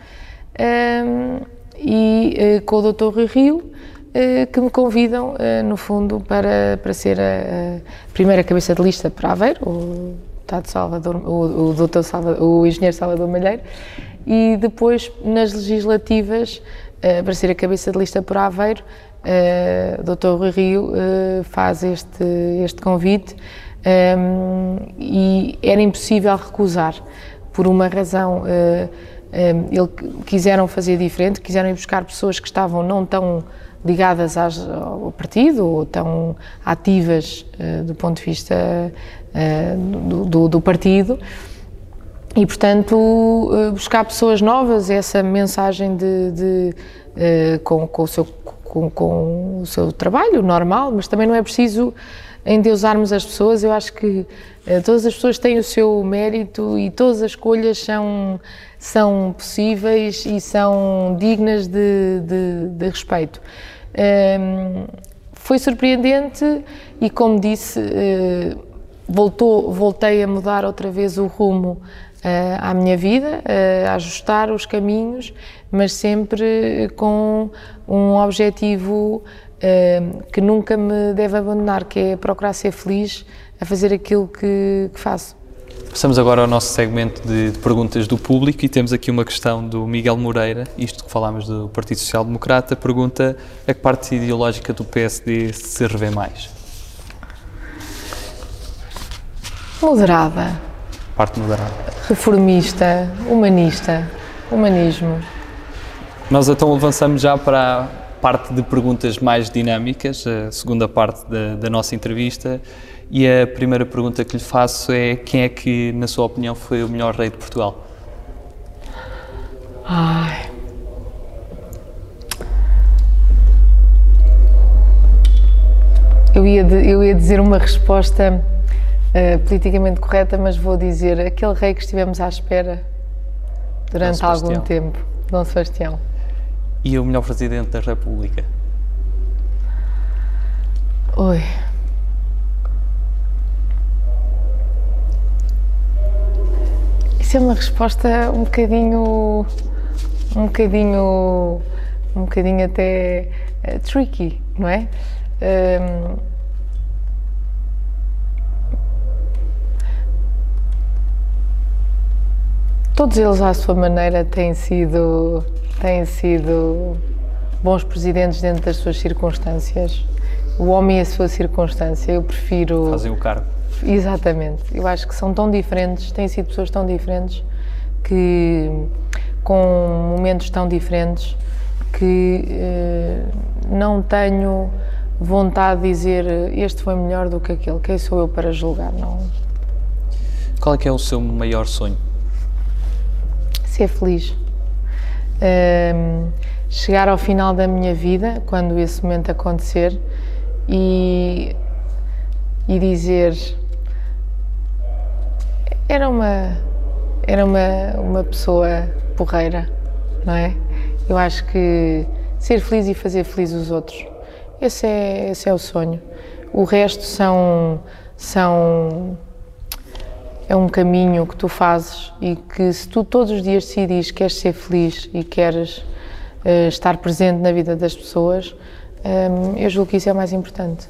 uh, e com o Dr. Rui Rio, que me convidam, no fundo, para, para ser a, primeira cabeça de lista para Aveiro, o, Salvador, o, o, Dr. Salvador, o engenheiro Salvador Malheiro, e depois nas legislativas, para ser a cabeça de lista para Aveiro, uh, Dr. Rui Rio uh, faz este, este convite um, e era impossível recusar por uma razão. Uh, um, ele quiseram fazer diferente, quiseram ir buscar pessoas que estavam não tão ligadas às, ao partido ou tão ativas uh, do ponto de vista uh, do, do, do, partido e, portanto, uh, buscar pessoas novas, essa mensagem de, de com, com, o seu, com, com, o seu trabalho normal, mas também não é preciso endeusarmos as pessoas, eu acho que todas as pessoas têm o seu mérito e todas as escolhas são, são possíveis e são dignas de, de, de respeito. Um, ehm, foi surpreendente e, como disse, voltou, voltei a mudar outra vez o rumo uh, à minha vida, a ajustar os caminhos, mas sempre com um objetivo que nunca me deve abandonar, que é procurar ser feliz a fazer aquilo que, que faço. Passamos agora ao nosso segmento de, de, perguntas do público e temos aqui uma questão do Miguel Moreira, isto que falámos do Partido Social Democrata, pergunta a que parte ideológica do PSD se revê mais? Moderada. Parte moderada. Reformista, humanista, humanismo. Nós então avançamos já para parte de perguntas mais dinâmicas, a segunda parte da, da nossa entrevista. E a primeira pergunta que lhe faço é: quem é que, na sua opinião, foi o melhor rei de Portugal? Ai. Eu ia, de, eu ia dizer uma resposta uh, politicamente correta, mas vou dizer aquele rei que estivemos à espera durante algum tempo, Dom Sebastião. E o melhor presidente da República? Oi. Isso é uma resposta um bocadinho, um bocadinho, um bocadinho até uh, tricky, não é? Um, todos eles à sua maneira têm sido têm sido bons presidentes dentro das suas circunstâncias o homem e a sua circunstância eu prefiro fazem o cargo exatamente eu acho que são tão diferentes têm sido pessoas tão diferentes que com momentos tão diferentes que eh, não tenho vontade de dizer este foi melhor do que aquele, quem sou eu para julgar? Não. Qual é que é o seu maior sonho? Ser feliz. Um, chegar ao final da minha vida, quando esse momento acontecer, e, e dizer era uma era uma, uma pessoa porreira, não é? Eu acho que ser feliz e fazer feliz os outros esse é, esse é o sonho. O resto são, são é um caminho que tu fazes e que se tu todos os dias decidis que queres ser feliz e queres uh, estar presente na vida das pessoas, um, eu julgo que isso é o mais importante.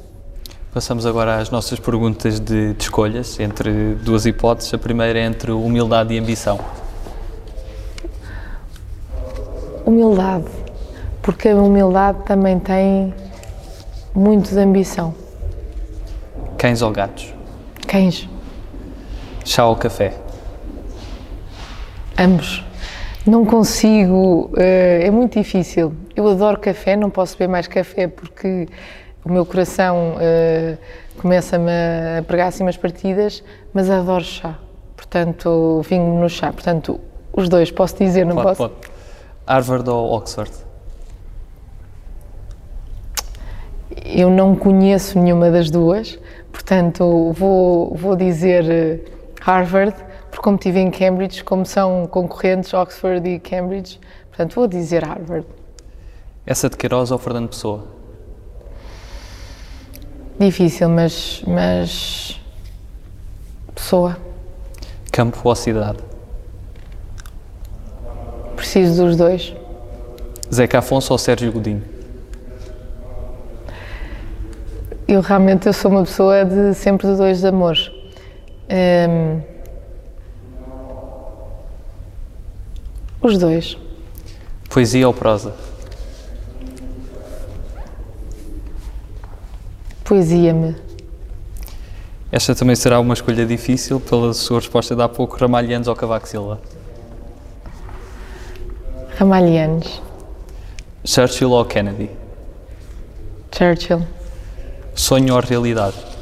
Passamos agora às nossas perguntas de, de escolhas, entre duas hipóteses. A primeira é entre humildade e ambição. Humildade, porque a humildade também tem muito de ambição. Cães ou gatos? Cães. Chá ou café? Ambos. Não consigo, uh, é muito difícil. Eu adoro café, não posso beber mais café porque o meu coração uh, começa-me a pregar assim umas partidas, mas adoro chá. Portanto, vinho no chá. Portanto, os dois, posso dizer, não posso? Pode. Harvard ou Oxford? Eu não conheço nenhuma das duas, portanto vou, vou dizer eh, Harvard, porque como estive em Cambridge, como são concorrentes Oxford e Cambridge, portanto vou dizer Harvard. Essa de Queiroz ou Fernando Pessoa? Difícil, mas, mas Pessoa. Campo ou cidade? Preciso dos dois. Zeca Afonso ou Sérgio Godinho? Eu realmente eu sou uma pessoa de sempre de dois amores. Um, os dois. Poesia ou prosa? Poesia-me. Esta também será uma escolha difícil pela sua resposta de há pouco, Ramalhianos ou Cavaco Silva? Ramalhianos. Churchill ou Kennedy? Churchill. Sonho ou realidade?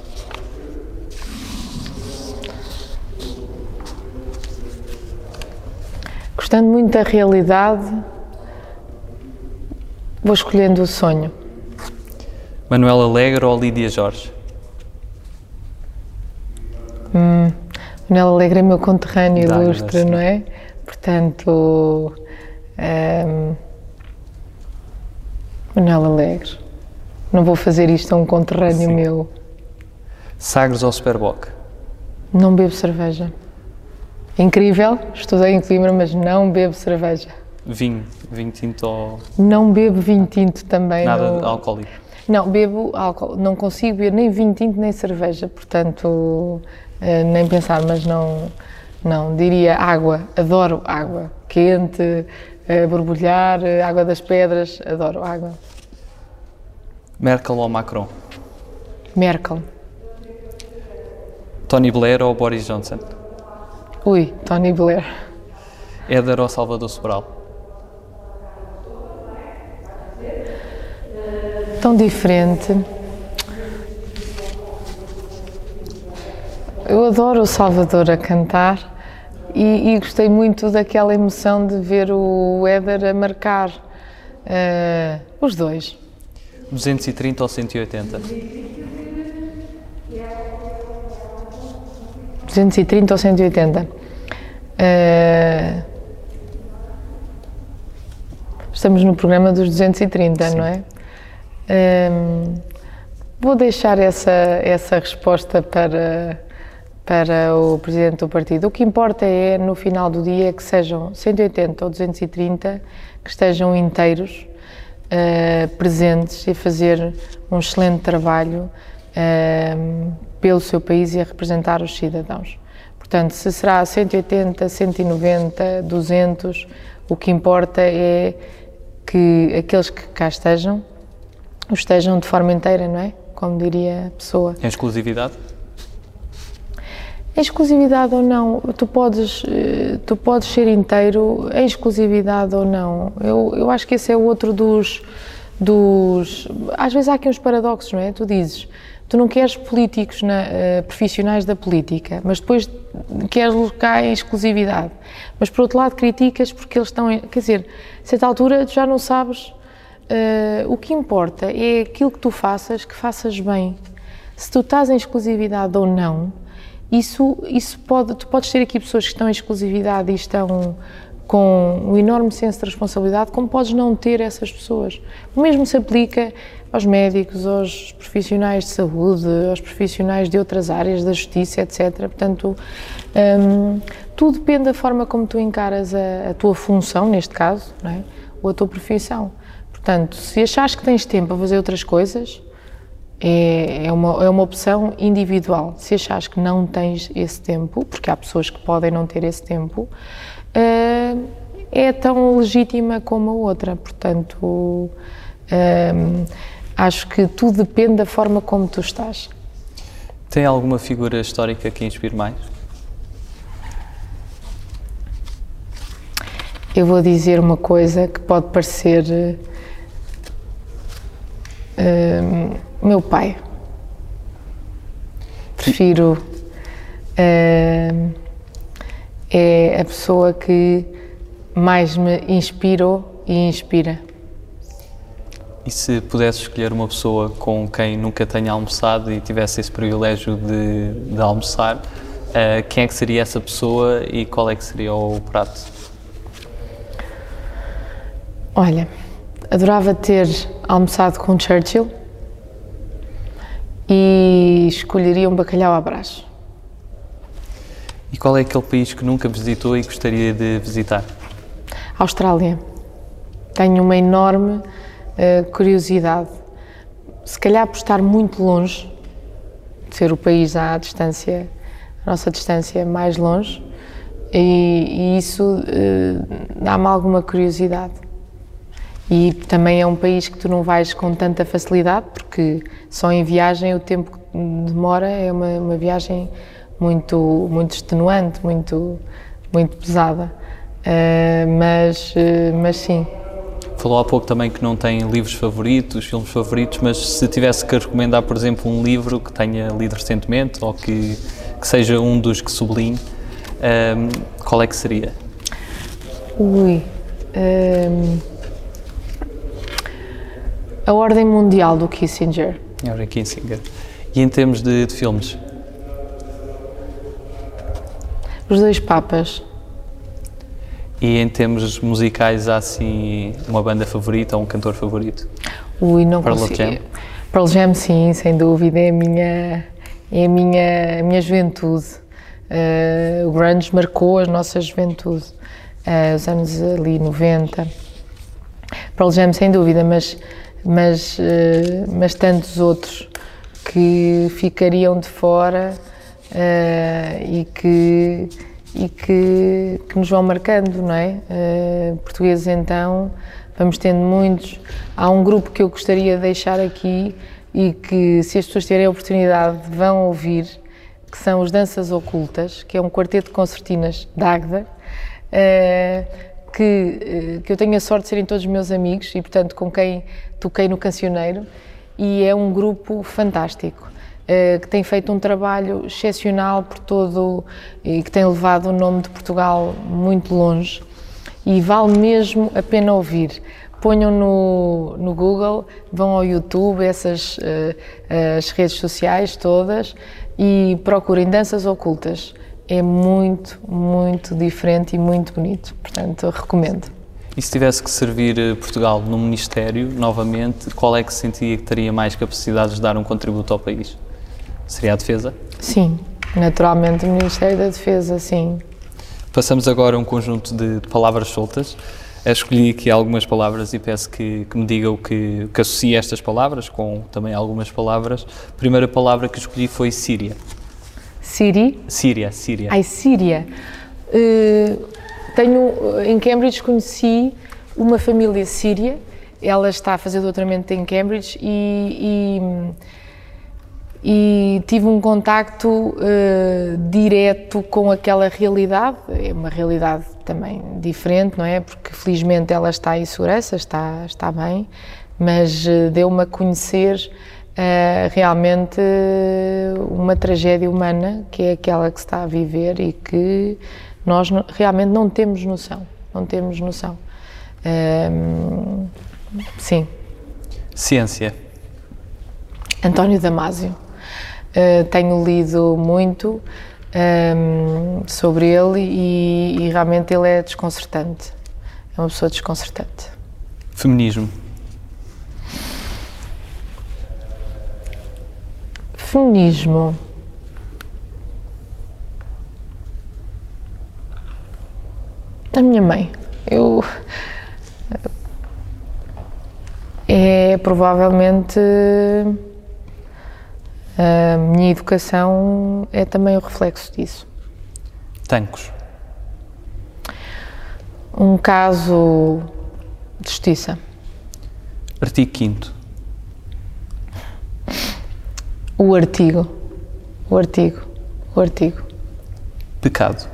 Gostando muito da realidade, vou escolhendo o sonho. Manuel Alegre ou Lídia Jorge? Hum, Manuel Alegre é meu conterrâneo ilustre, não é? Portanto, um, Manuel Alegre. Não vou fazer isto a um conterrâneo Sim. meu. Sagres ou Superboc? Não bebo cerveja. Incrível, estudei em Coimbra, mas não bebo cerveja. Vinho, vinho tinto ou... Não bebo vinho tinto também. Nada no... alcoólico? Não, bebo álcool. Não consigo beber nem vinho tinto nem cerveja, portanto, eh, nem pensar, mas não, não. Diria água, adoro água. Quente, eh, borbulhar, eh, água das pedras, adoro água. Merkel ou Macron? Merkel. Tony Blair ou Boris Johnson? Ui, Tony Blair. Éder ou Salvador Sobral? Tão diferente. Eu adoro o Salvador a cantar e, e gostei muito daquela emoção de ver o Éder a marcar uh, os dois. 230 ou 180? 230 ou 180. Uh, estamos no programa dos 230, Sim. não é? Uh, vou deixar essa, essa resposta para, para o presidente do partido. O que importa é, no final do dia, que sejam 180 ou 230 que estejam inteiros, uh, presentes e fazer um excelente trabalho pelo seu país e a representar os cidadãos. Portanto, se será 180, 190, 200, o que importa é que aqueles que cá estejam, estejam de forma inteira, não é? Como diria a pessoa. Em exclusividade? Em exclusividade ou não, tu podes, eh, tu podes ser inteiro em exclusividade ou não. Eu, eu acho que esse é outro dos, dos. Às vezes há aqui uns paradoxos, não é? Tu dizes, tu não queres políticos na, uh, profissionais da política, mas depois queres colocar em exclusividade. Mas por outro lado criticas porque eles estão, em, quer dizer, a certa altura tu já não sabes, uh, o que importa é aquilo que tu faças, que faças bem. Se tu estás em exclusividade ou não, isso, isso pode, tu podes ter aqui pessoas que estão em exclusividade e estão com um enorme senso de responsabilidade, como podes não ter essas pessoas. O mesmo se aplica aos médicos, aos profissionais de saúde, aos profissionais de outras áreas da justiça, etc. Portanto, um, tudo depende da forma como tu encaras a, a tua função, neste caso, é? ou a tua profissão. Portanto, se achares que tens tempo a fazer outras coisas, é, é, uma, é uma opção individual. Se achares que não tens esse tempo, porque há pessoas que podem não ter esse tempo, uh, é tão legítima como a outra. Portanto, um, Acho que tudo depende da forma como tu estás. Tem alguma figura histórica que inspire mais? Eu vou dizer uma coisa que pode parecer. Uh, meu pai. Prefiro. Uh, é a pessoa que mais me inspirou e inspira. E se pudesse escolher uma pessoa com quem nunca tenha almoçado e tivesse esse privilégio de, de almoçar, uh, quem é que seria essa pessoa e qual é que seria o prato? Olha, adorava ter almoçado com Churchill e escolheria um bacalhau à brás. E qual é aquele país que nunca visitou e gostaria de visitar? Austrália. Tenho uma enorme curiosidade. Se calhar por estar muito longe, ser o país à distância, a nossa distância mais longe, e, e isso uh, dá-me alguma curiosidade. E também é um país que tu não vais com tanta facilidade, porque só em viagem o tempo que demora é uma, uma viagem muito, muito extenuante, muito, muito pesada. Uh, mas, uh, mas sim, Falou há pouco também que não tem livros favoritos, filmes favoritos, mas se tivesse que recomendar, por exemplo, um livro que tenha lido recentemente ou que, que seja um dos que sublinhe, um, qual é que seria? Ui. Um, a Ordem Mundial do Kissinger. A Ordem Kissinger. E em termos de, de filmes? Os Dois Papas. E em termos musicais, há assim uma banda favorita ou um cantor favorito? Ui, não Pearl consigo. Jam? Pearl Jam, sim, sem dúvida, é a minha, é a minha, a minha juventude. Uh, o grunge marcou a nossa juventude, uh, os anos ali 90. Pearl Jam, sem dúvida, mas, mas, uh, mas tantos outros que ficariam de fora e que e que, que nos vão marcando, não é? Uh, portugueses então, vamos tendo muitos. Há um grupo que eu gostaria de deixar aqui e que, se as pessoas tiverem a oportunidade, vão ouvir, que são os Danças Ocultas, que é um quarteto de concertinas de Águeda, uh, que, que eu tenho a sorte de serem todos meus amigos e, portanto, com quem toquei no Cancioneiro, e é um grupo fantástico. Que tem feito um trabalho excepcional por todo e que tem levado o nome de Portugal muito longe e vale mesmo a pena ouvir ponham no, no Google, vão ao YouTube, essas uh, as redes sociais todas e procurem danças ocultas. É muito, muito diferente e muito bonito. Portanto, recomendo. E se tivesse que servir eh, Portugal no Ministério, novamente, qual é que sentia que teria mais capacidade de dar um contributo ao país? Seria a Defesa? Sim, naturalmente o Ministério da Defesa, sim. Passamos agora a um conjunto de palavras soltas. Escolhi aqui algumas palavras e peço que, que me diga o que, que associa estas palavras com também algumas palavras. A primeira palavra que escolhi foi Síria. Siri? Síria, Síria. Ai, Síria. Uh, tenho, em Cambridge conheci uma família síria, ela está a fazer doutoramento em Cambridge e, e, e tive um contacto uh, direto com aquela realidade, é uma realidade também diferente, não é? Porque felizmente ela está em segurança, está, está bem, mas uh, deu-me a conhecer uh, realmente uma tragédia humana que é aquela que se está a viver e que nós não, realmente não temos noção, não temos noção. Um, sim. Ciência. António Damasio. Uh, tenho lido muito um, sobre ele e, e, realmente ele é desconcertante. É uma pessoa desconcertante. Feminismo. Feminismo. A minha mãe. Eu. É provavelmente. A minha educação é também o reflexo disso. Tancos. Um caso de justiça. Artigo 5 O artigo. O artigo. O artigo. Pecado.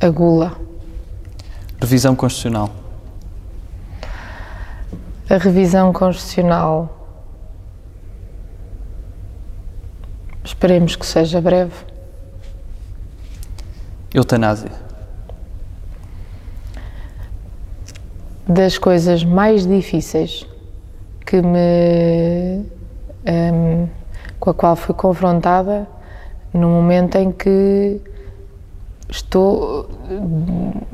A gula. Revisão constitucional. A revisão constitucional. Esperemos que seja breve. Eutanásia. Das coisas mais difíceis que me. Um, com a qual fui confrontada no momento em que estou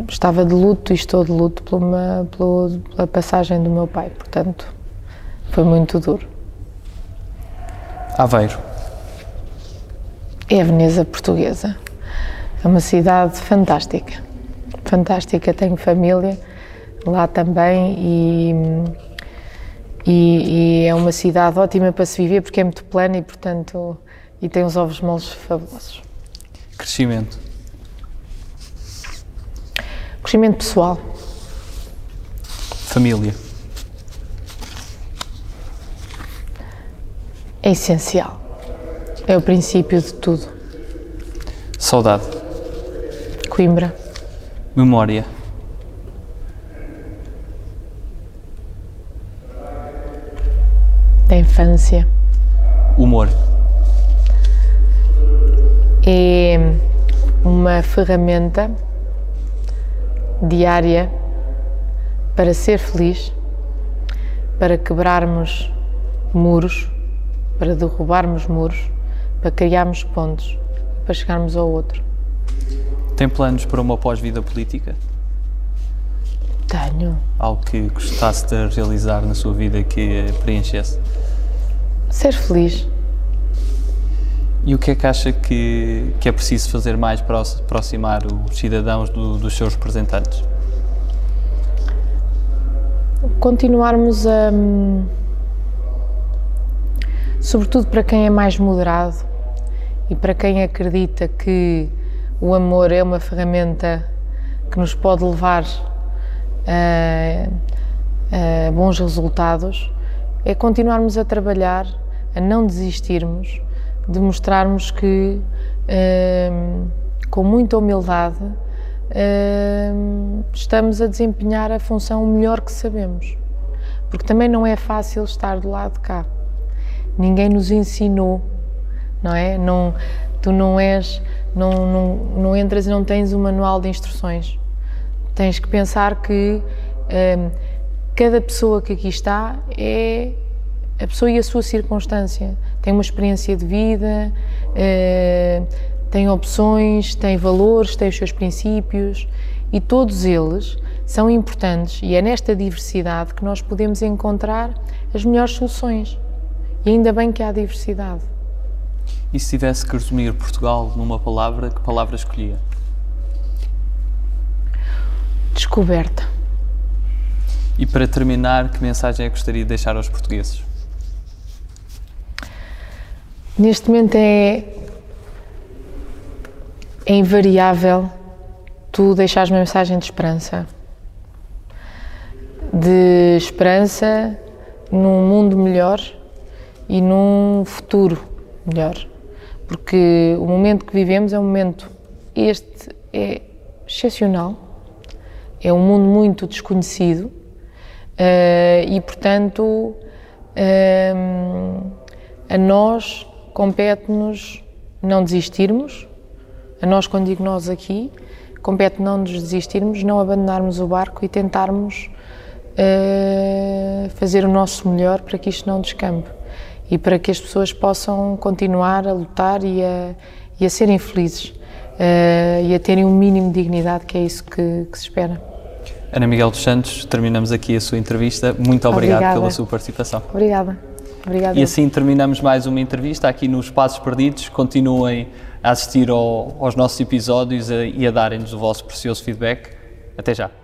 estava de luto e estou de luto por uma, pela passagem do meu pai, portanto foi muito duro. Aveiro. É a Veneza portuguesa. É uma cidade fantástica, fantástica. Tenho família lá também e, e, e é uma cidade ótima para se viver porque é muito plana e portanto e tem uns ovos moles fabulosos. Crescimento. Crescimento pessoal. Família. É essencial. É o princípio de tudo. Saudade. Coimbra. Memória. Da infância. Humor. É uma ferramenta diária para ser feliz, para quebrarmos muros, para derrubarmos muros, para criarmos pontos, para chegarmos ao outro. Tem planos para uma pós-vida política? Tenho. Algo que gostasse de realizar na sua vida que preenchesse? Ser feliz. E o que é que acha que, que é preciso fazer mais para aproximar os cidadãos do, dos seus representantes? Continuarmos a. Sobretudo para quem é mais moderado e para quem acredita que o amor é uma ferramenta que nos pode levar a, a bons resultados, é continuarmos a trabalhar, a não desistirmos de mostrarmos que, hum, com muita humildade, estamos a desempenhar a função o melhor que sabemos. Porque também não é fácil estar do lado de cá. Ninguém nos ensinou, não é? Não, tu não és, não, não, não entras e não tens o um manual de instruções. Tens que pensar que cada pessoa que aqui está é a pessoa e a sua circunstância. Tem uma experiência de vida, uh, tem opções, tem valores, tem os seus princípios e todos eles são importantes e é nesta diversidade que nós podemos encontrar as melhores soluções. E ainda bem que há diversidade. E se tivesse que resumir Portugal numa palavra, que palavra escolhia? Descoberta. E para terminar, que mensagem é que gostaria de deixar aos portugueses? Neste momento é, é invariável tu deixares uma mensagem de esperança. De esperança num mundo melhor e num futuro melhor. Porque o momento que vivemos é um momento, este é excepcional, é um mundo muito desconhecido uh, e, portanto, uh, a nós compete-nos não desistirmos, a nós, quando digo nós aqui, compete não nos desistirmos, não abandonarmos o barco e tentarmos uh, fazer o nosso melhor para que isto não descampe e para que as pessoas possam continuar a lutar e a, e a serem felizes uh, e a terem um mínimo de dignidade, que é isso que, que se espera. Ana Miguel dos Santos, terminamos aqui a sua entrevista. Muito obrigado Obrigada. pela sua participação. Obrigada. Obrigada. E assim terminamos mais uma entrevista aqui nos Passos Perdidos. Continuem a assistir ao, aos nossos episódios e a darem-nos o vosso precioso feedback. Até já.